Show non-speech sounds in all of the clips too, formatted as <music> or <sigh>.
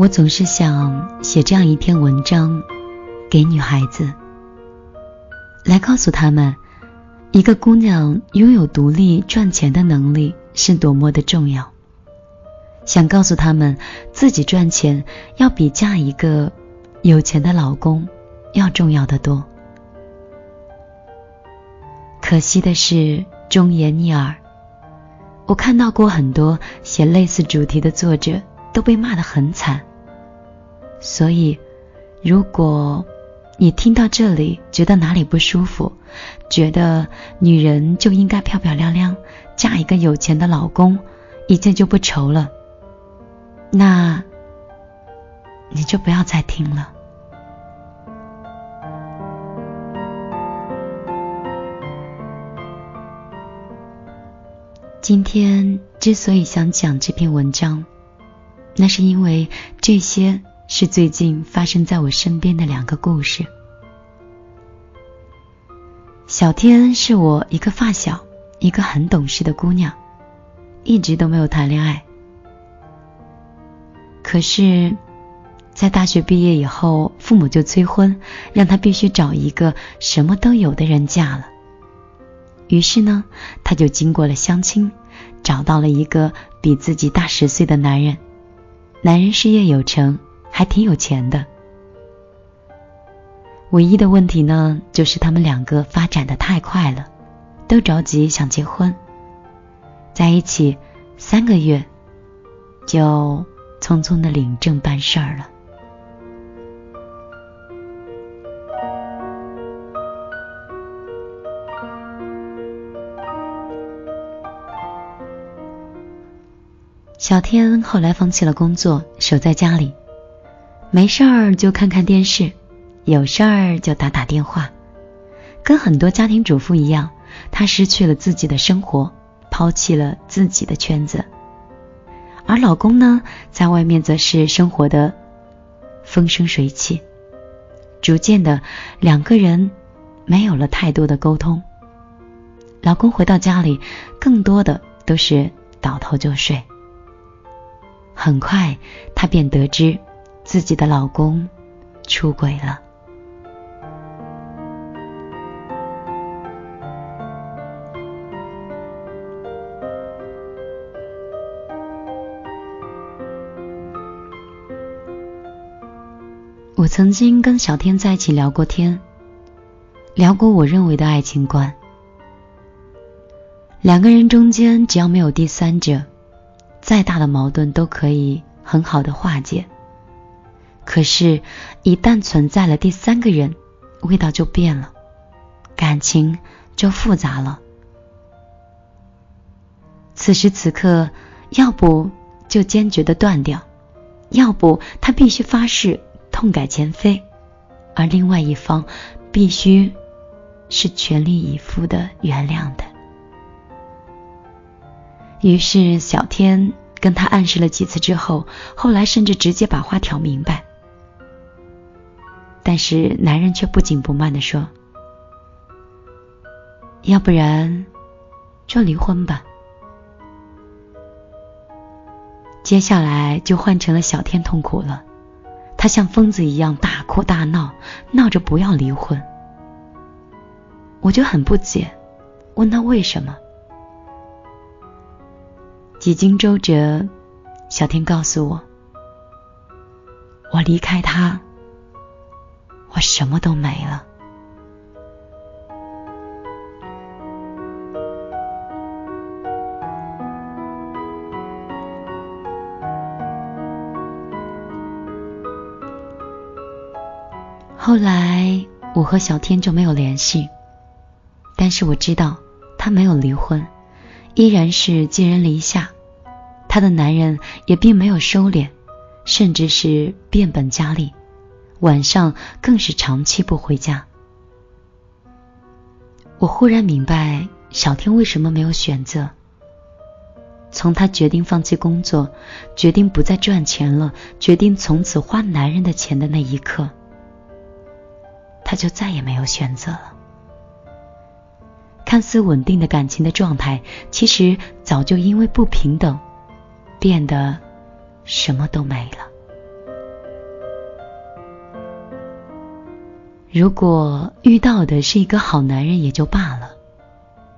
我总是想写这样一篇文章，给女孩子，来告诉她们，一个姑娘拥有独立赚钱的能力是多么的重要。想告诉她们，自己赚钱要比嫁一个有钱的老公要重要的多。可惜的是，忠言逆耳。我看到过很多写类似主题的作者都被骂得很惨。所以，如果你听到这里觉得哪里不舒服，觉得女人就应该漂漂亮亮，嫁一个有钱的老公，一切就不愁了，那你就不要再听了。今天之所以想讲这篇文章，那是因为这些。是最近发生在我身边的两个故事。小天是我一个发小，一个很懂事的姑娘，一直都没有谈恋爱。可是，在大学毕业以后，父母就催婚，让她必须找一个什么都有的人嫁了。于是呢，她就经过了相亲，找到了一个比自己大十岁的男人，男人事业有成。还挺有钱的，唯一的问题呢，就是他们两个发展的太快了，都着急想结婚，在一起三个月就匆匆的领证办事儿了。小天后来放弃了工作，守在家里。没事儿就看看电视，有事儿就打打电话，跟很多家庭主妇一样，她失去了自己的生活，抛弃了自己的圈子。而老公呢，在外面则是生活的风生水起。逐渐的，两个人没有了太多的沟通。老公回到家里，更多的都是倒头就睡。很快，她便得知。自己的老公出轨了。我曾经跟小天在一起聊过天，聊过我认为的爱情观。两个人中间只要没有第三者，再大的矛盾都可以很好的化解。可是，一旦存在了第三个人，味道就变了，感情就复杂了。此时此刻，要不就坚决的断掉，要不他必须发誓痛改前非，而另外一方必须是全力以赴的原谅的。于是，小天跟他暗示了几次之后，后来甚至直接把话挑明白。但是男人却不紧不慢的说：“要不然就离婚吧。”接下来就换成了小天痛苦了，他像疯子一样大哭大闹，闹着不要离婚。我就很不解，问他为什么。几经周折，小天告诉我：“我离开他。”我什么都没了。后来我和小天就没有联系，但是我知道他没有离婚，依然是寄人篱下，他的男人也并没有收敛，甚至是变本加厉。晚上更是长期不回家。我忽然明白小天为什么没有选择。从他决定放弃工作，决定不再赚钱了，决定从此花男人的钱的那一刻，他就再也没有选择了。看似稳定的感情的状态，其实早就因为不平等，变得什么都没了。如果遇到的是一个好男人也就罢了，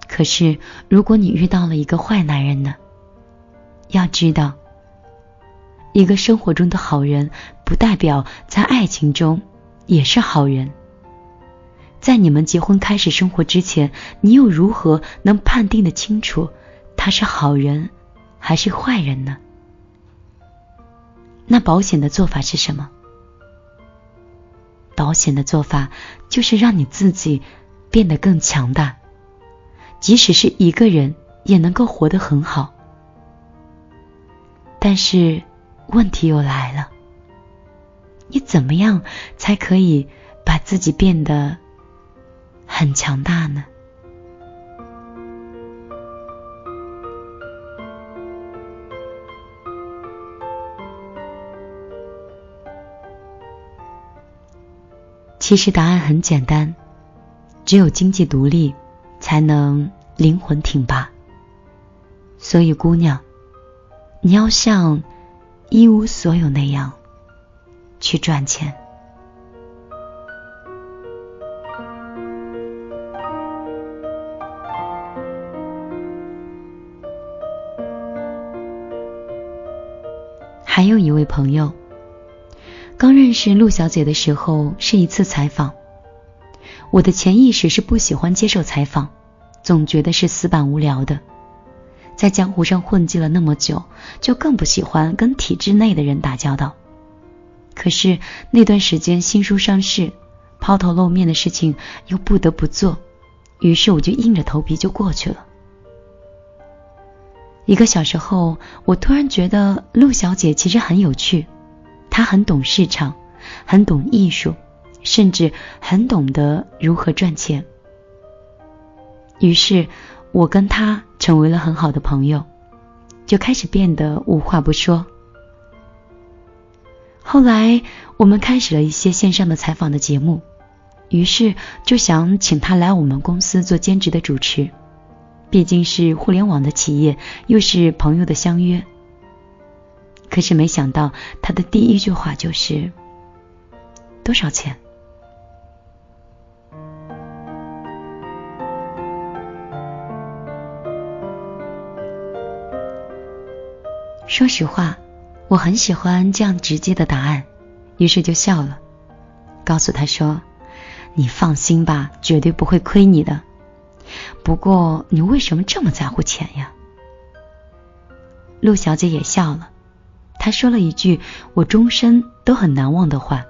可是如果你遇到了一个坏男人呢？要知道，一个生活中的好人，不代表在爱情中也是好人。在你们结婚开始生活之前，你又如何能判定的清楚他是好人还是坏人呢？那保险的做法是什么？保险的做法就是让你自己变得更强大，即使是一个人也能够活得很好。但是问题又来了，你怎么样才可以把自己变得很强大呢？其实答案很简单，只有经济独立，才能灵魂挺拔。所以，姑娘，你要像一无所有那样去赚钱。还有一位朋友。刚认识陆小姐的时候是一次采访，我的潜意识是不喜欢接受采访，总觉得是死板无聊的。在江湖上混迹了那么久，就更不喜欢跟体制内的人打交道。可是那段时间新书上市，抛头露面的事情又不得不做，于是我就硬着头皮就过去了。一个小时后，我突然觉得陆小姐其实很有趣。他很懂市场，很懂艺术，甚至很懂得如何赚钱。于是，我跟他成为了很好的朋友，就开始变得无话不说。后来，我们开始了一些线上的采访的节目，于是就想请他来我们公司做兼职的主持，毕竟是互联网的企业，又是朋友的相约。可是没想到，他的第一句话就是：“多少钱？”说实话，我很喜欢这样直接的答案，于是就笑了，告诉他说：“你放心吧，绝对不会亏你的。不过，你为什么这么在乎钱呀？”陆小姐也笑了。他说了一句我终身都很难忘的话。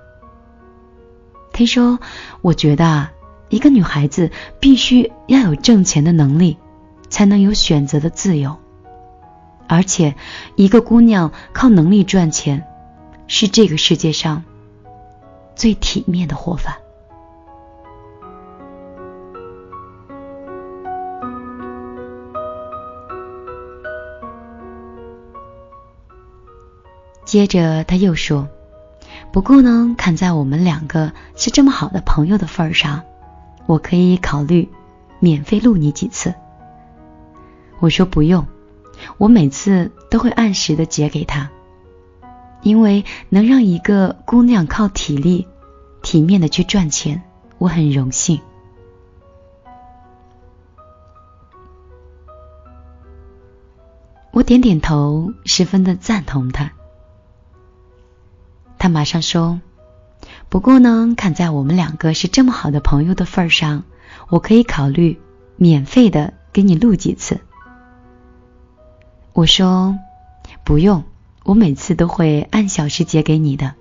他说：“我觉得啊，一个女孩子必须要有挣钱的能力，才能有选择的自由。而且，一个姑娘靠能力赚钱，是这个世界上最体面的活法。”接着他又说：“不过呢，看在我们两个是这么好的朋友的份儿上，我可以考虑免费录你几次。”我说：“不用，我每次都会按时的结给他，因为能让一个姑娘靠体力、体面的去赚钱，我很荣幸。”我点点头，十分的赞同他。他马上说：“不过呢，看在我们两个是这么好的朋友的份上，我可以考虑免费的给你录几次。”我说：“不用，我每次都会按小时结给你的。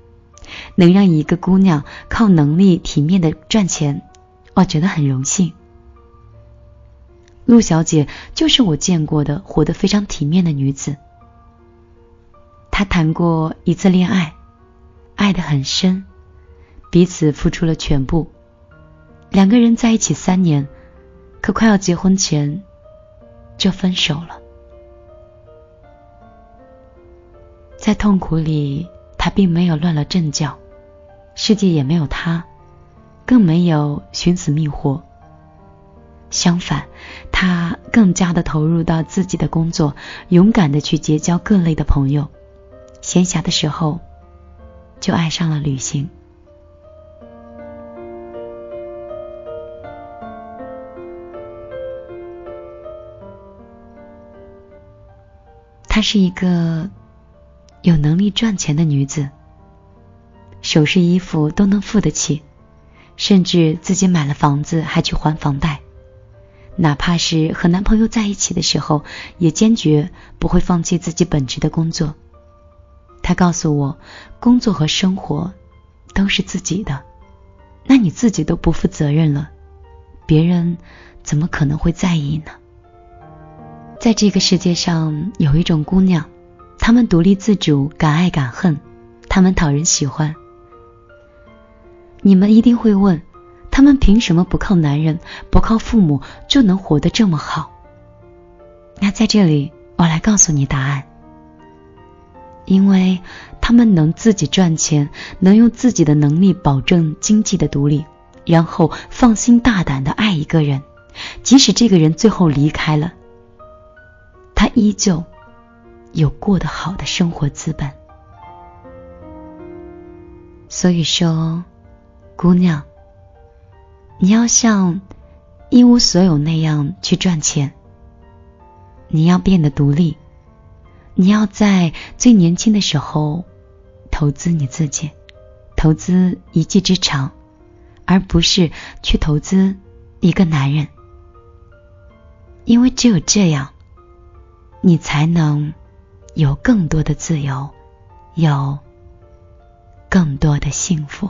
能让一个姑娘靠能力体面的赚钱，我觉得很荣幸。陆小姐就是我见过的活得非常体面的女子。她谈过一次恋爱。”爱得很深，彼此付出了全部。两个人在一起三年，可快要结婚前就分手了。在痛苦里，他并没有乱了阵脚，世界也没有他，更没有寻死觅活。相反，他更加的投入到自己的工作，勇敢的去结交各类的朋友。闲暇的时候。就爱上了旅行。她是一个有能力赚钱的女子首饰衣服都能付得起甚至自己买了房子还去还房贷。哪怕是和男朋友在一起的时候也坚决不会放弃自己本职的工作。他告诉我，工作和生活都是自己的，那你自己都不负责任了，别人怎么可能会在意呢？在这个世界上，有一种姑娘，她们独立自主，敢爱敢恨，她们讨人喜欢。你们一定会问。她们凭什么不靠男人、不靠父母就能活得这么好？那在这里，我来告诉你答案：因为他们能自己赚钱，能用自己的能力保证经济的独立，然后放心大胆的爱一个人，即使这个人最后离开了，他依旧有过得好的生活资本。所以说，姑娘。你要像一无所有那样去赚钱，你要变得独立，你要在最年轻的时候投资你自己，投资一技之长，而不是去投资一个男人，因为只有这样，你才能有更多的自由，有更多的幸福。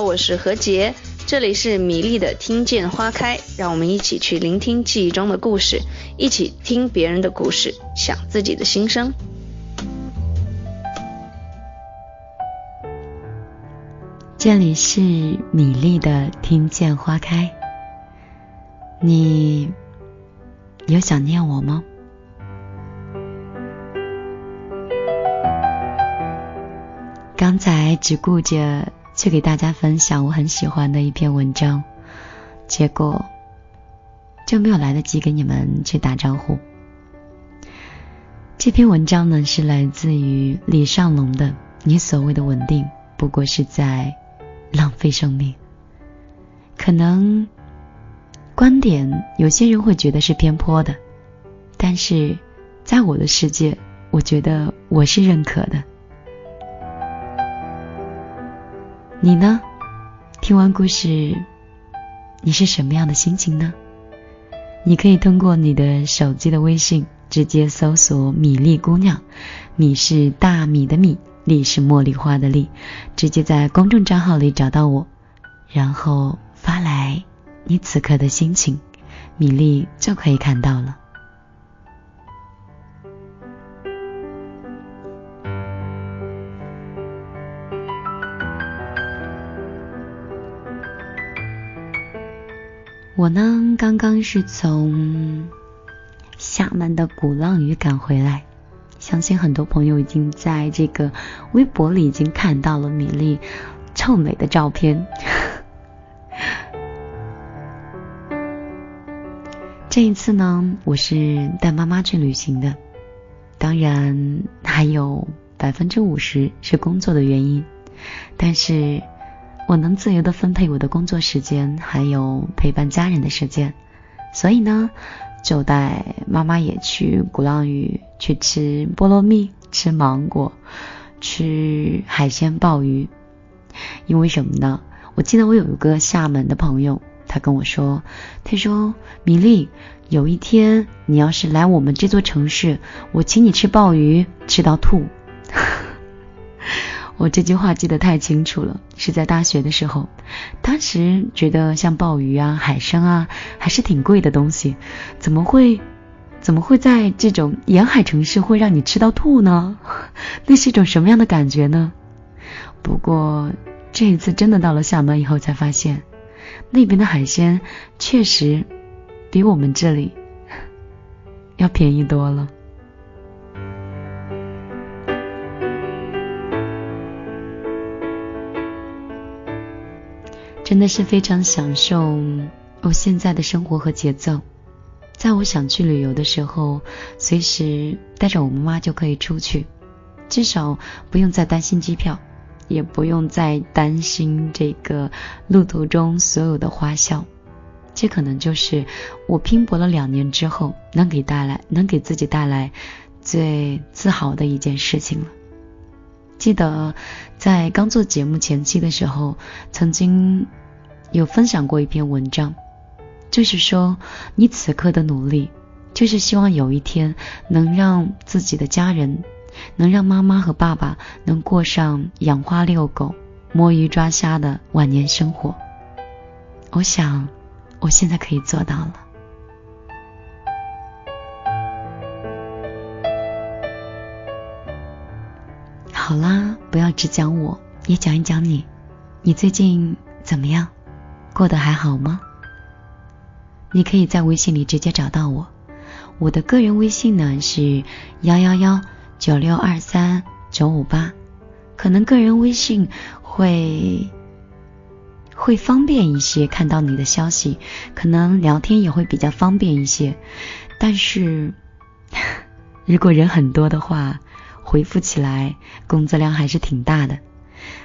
我是何洁，这里是米粒的听见花开，让我们一起去聆听记忆中的故事，一起听别人的故事，想自己的心声。这里是米粒的听见花开，你有想念我吗？刚才只顾着去给大家分享我很喜欢的一篇文章，结果就没有来得及给你们去打招呼。这篇文章呢是来自于李尚龙的《你所谓的稳定，不过是在浪费生命》。可能观点有些人会觉得是偏颇的，但是在我的世界，我觉得我是认可的。你呢？听完故事，你是什么样的心情呢？你可以通过你的手机的微信直接搜索“米粒姑娘”，米是大米的米，粒是茉莉花的粒，直接在公众账号里找到我，然后发来你此刻的心情，米粒就可以看到了。我呢，刚刚是从厦门的鼓浪屿赶回来，相信很多朋友已经在这个微博里已经看到了米粒臭美的照片。<laughs> 这一次呢，我是带妈妈去旅行的，当然还有百分之五十是工作的原因，但是。我能自由的分配我的工作时间，还有陪伴家人的时间，所以呢，就带妈妈也去鼓浪屿去吃菠萝蜜、吃芒果、吃海鲜鲍鱼。因为什么呢？我记得我有一个厦门的朋友，他跟我说，他说米粒，有一天你要是来我们这座城市，我请你吃鲍鱼，吃到吐。<laughs> 我这句话记得太清楚了，是在大学的时候，当时觉得像鲍鱼啊、海参啊，还是挺贵的东西，怎么会，怎么会在这种沿海城市会让你吃到吐呢？<laughs> 那是一种什么样的感觉呢？不过这一次真的到了厦门以后才发现，那边的海鲜确实比我们这里要便宜多了。真的是非常享受我现在的生活和节奏。在我想去旅游的时候，随时带着我妈妈就可以出去，至少不用再担心机票，也不用再担心这个路途中所有的花销。这可能就是我拼搏了两年之后能给带来、能给自己带来最自豪的一件事情了。记得在刚做节目前期的时候，曾经有分享过一篇文章，就是说你此刻的努力，就是希望有一天能让自己的家人，能让妈妈和爸爸能过上养花遛狗、摸鱼抓虾的晚年生活。我想，我现在可以做到了。好啦，不要只讲我，也讲一讲你。你最近怎么样？过得还好吗？你可以在微信里直接找到我，我的个人微信呢是幺幺幺九六二三九五八。可能个人微信会会方便一些，看到你的消息，可能聊天也会比较方便一些。但是 <laughs> 如果人很多的话，回复起来工作量还是挺大的，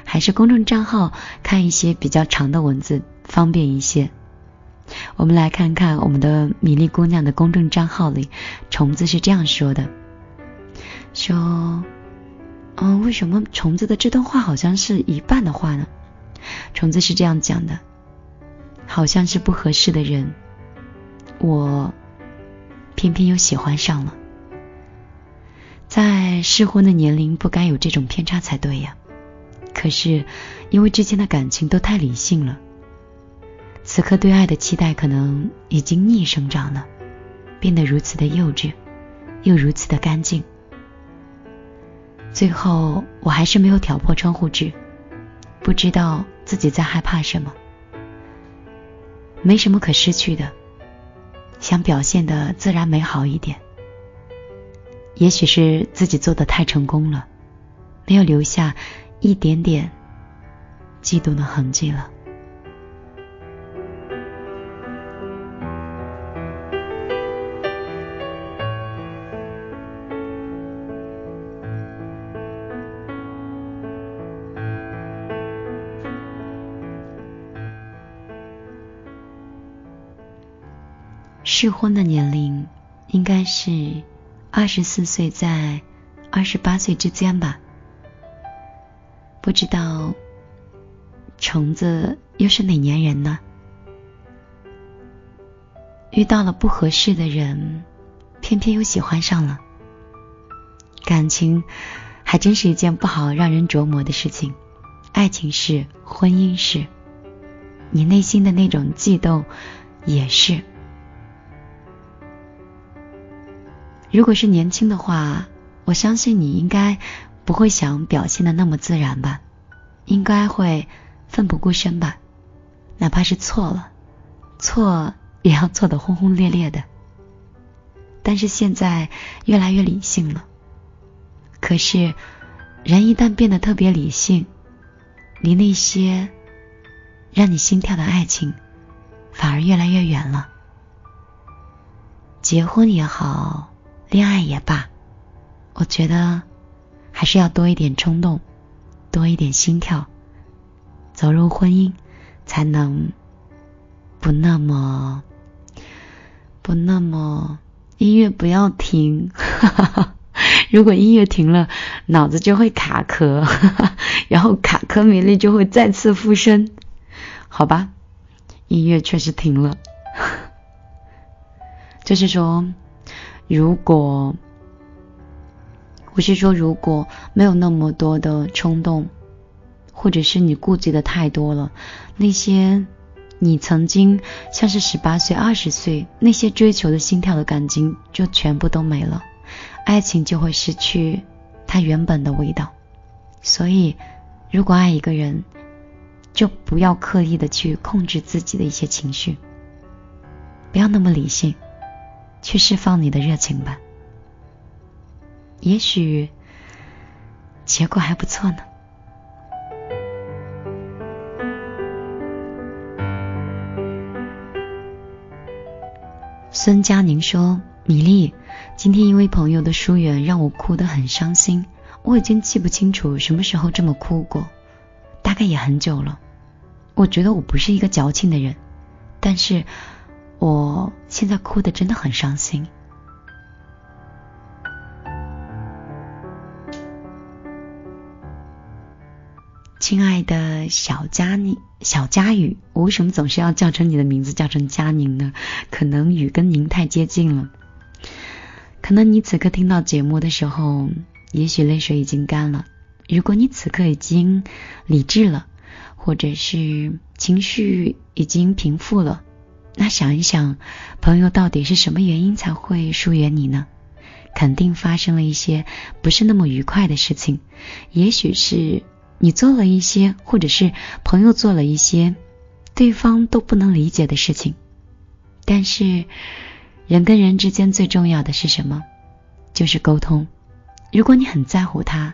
还是公众账号看一些比较长的文字方便一些。我们来看看我们的米粒姑娘的公众账号里，虫子是这样说的：说，嗯，为什么虫子的这段话好像是一半的话呢？虫子是这样讲的：好像是不合适的人，我偏偏又喜欢上了。在适婚的年龄不该有这种偏差才对呀！可是因为之间的感情都太理性了，此刻对爱的期待可能已经逆生长了，变得如此的幼稚，又如此的干净。最后，我还是没有挑破窗户纸，不知道自己在害怕什么。没什么可失去的，想表现的自然美好一点。也许是自己做的太成功了，没有留下一点点嫉妒的痕迹了。适婚的年龄应该是二十四岁在二十八岁之间吧。不知道虫子又是哪年人呢？遇到了不合适的人，偏偏又喜欢上了。感情还真是一件不好让人琢磨的事情。爱情是，婚姻是，你内心的那种悸动也是。如果是年轻的话，我相信你应该不会想表现的那么自然吧，应该会奋不顾身吧，哪怕是错了，错也要错得轰轰烈烈的。但是现在越来越理性了，可是人一旦变得特别理性，离那些让你心跳的爱情反而越来越远了。结婚也好。恋爱也罢，我觉得还是要多一点冲动，多一点心跳，走入婚姻才能不那么不那么音乐不要停，<laughs> 如果音乐停了，脑子就会卡壳，<laughs> 然后卡壳米粒就会再次附身，好吧，音乐确实停了，<laughs> 就是说。如果我是说，如果没有那么多的冲动，或者是你顾忌的太多了，那些你曾经像是十八岁、二十岁那些追求的心跳的感情，就全部都没了，爱情就会失去它原本的味道。所以，如果爱一个人，就不要刻意的去控制自己的一些情绪，不要那么理性。去释放你的热情吧，也许结果还不错呢。孙佳宁说：“米粒，今天因为朋友的疏远，让我哭得很伤心。我已经记不清楚什么时候这么哭过，大概也很久了。我觉得我不是一个矫情的人，但是……”我现在哭的真的很伤心，亲爱的小佳宁、小佳宇，我为什么总是要叫成你的名字，叫成佳宁呢？可能雨跟您太接近了，可能你此刻听到节目的时候，也许泪水已经干了。如果你此刻已经理智了，或者是情绪已经平复了。那想一想，朋友到底是什么原因才会疏远你呢？肯定发生了一些不是那么愉快的事情，也许是你做了一些，或者是朋友做了一些，对方都不能理解的事情。但是，人跟人之间最重要的是什么？就是沟通。如果你很在乎他，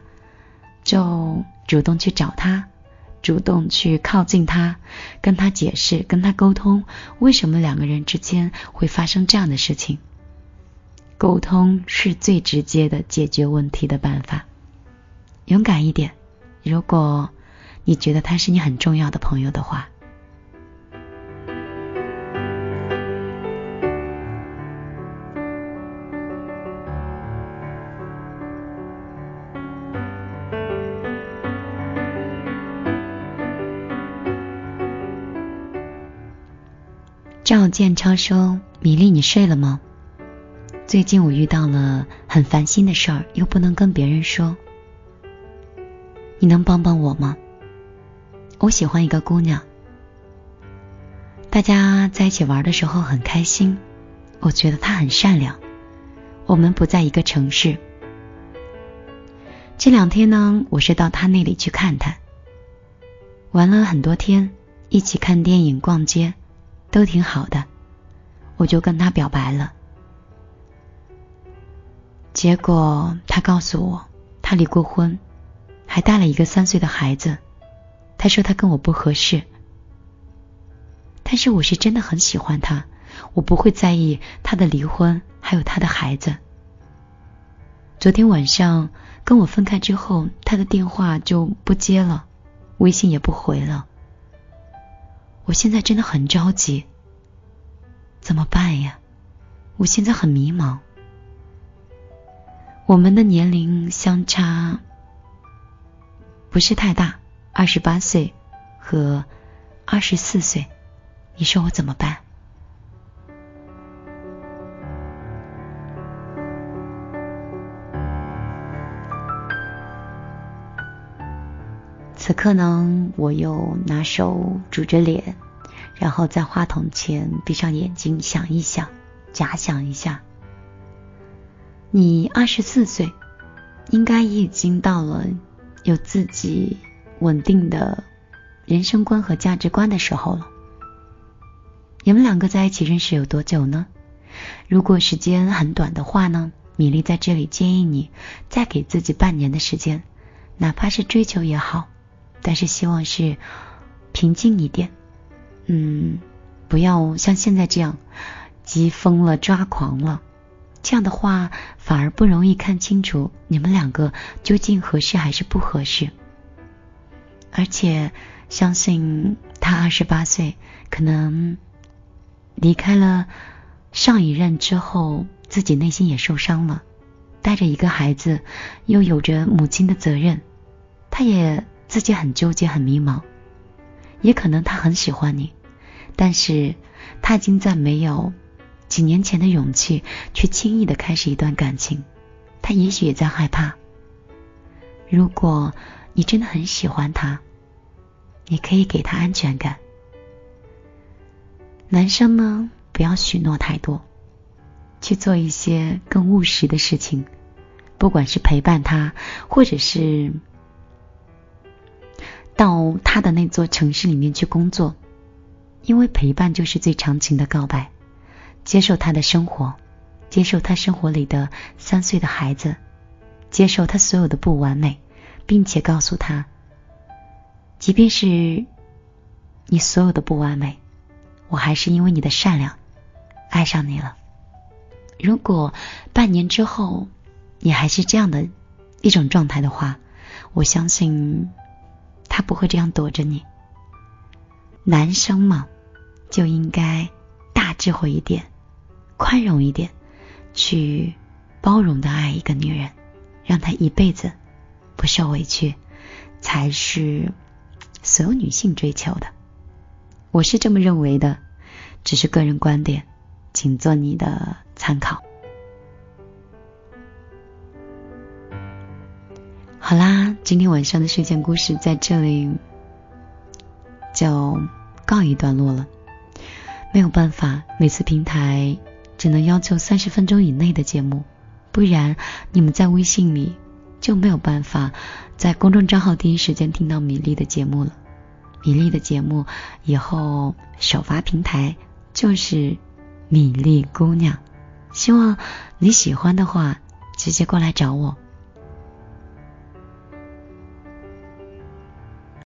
就主动去找他。主动去靠近他，跟他解释，跟他沟通，为什么两个人之间会发生这样的事情？沟通是最直接的解决问题的办法。勇敢一点，如果你觉得他是你很重要的朋友的话。赵建超说：“米粒，你睡了吗？最近我遇到了很烦心的事儿，又不能跟别人说，你能帮帮我吗？我喜欢一个姑娘，大家在一起玩的时候很开心，我觉得她很善良。我们不在一个城市。这两天呢，我是到她那里去看她，玩了很多天，一起看电影、逛街，都挺好的。我就跟他表白了，结果他告诉我，他离过婚，还带了一个三岁的孩子。他说他跟我不合适，但是我是真的很喜欢他，我不会在意他的离婚，还有他的孩子。昨天晚上跟我分开之后，他的电话就不接了，微信也不回了。我现在真的很着急，怎么办呀？我现在很迷茫。我们的年龄相差不是太大。二十八岁和二十四岁，你说我怎么办？此刻呢，我又拿手拄着脸，然后在话筒前闭上眼睛，想一想，假想一下，你二十四岁，应该已经到了有自己。稳定的人生观和价值观的时候了。你们两个在一起认识有多久呢？如果时间很短的话呢？米粒在这里建议你再给自己半年的时间，哪怕是追求也好，但是希望是平静一点。嗯，不要像现在这样急疯了、抓狂了，这样的话反而不容易看清楚你们两个究竟合适还是不合适。而且相信他二十八岁，可能离开了上一任之后，自己内心也受伤了，带着一个孩子，又有着母亲的责任，他也自己很纠结、很迷茫。也可能他很喜欢你，但是他已经在没有几年前的勇气去轻易的开始一段感情，他也许也在害怕。如果你真的很喜欢他。你可以给他安全感。男生呢，不要许诺太多，去做一些更务实的事情，不管是陪伴他，或者是到他的那座城市里面去工作，因为陪伴就是最长情的告白。接受他的生活，接受他生活里的三岁的孩子，接受他所有的不完美，并且告诉他。即便是你所有的不完美，我还是因为你的善良爱上你了。如果半年之后你还是这样的一种状态的话，我相信他不会这样躲着你。男生嘛，就应该大智慧一点，宽容一点，去包容的爱一个女人，让她一辈子不受委屈，才是。所有女性追求的，我是这么认为的，只是个人观点，请做你的参考。好啦，今天晚上的睡前故事在这里就告一段落了。没有办法，每次平台只能要求三十分钟以内的节目，不然你们在微信里。就没有办法在公众账号第一时间听到米粒的节目了。米粒的节目以后首发平台就是米粒姑娘，希望你喜欢的话直接过来找我。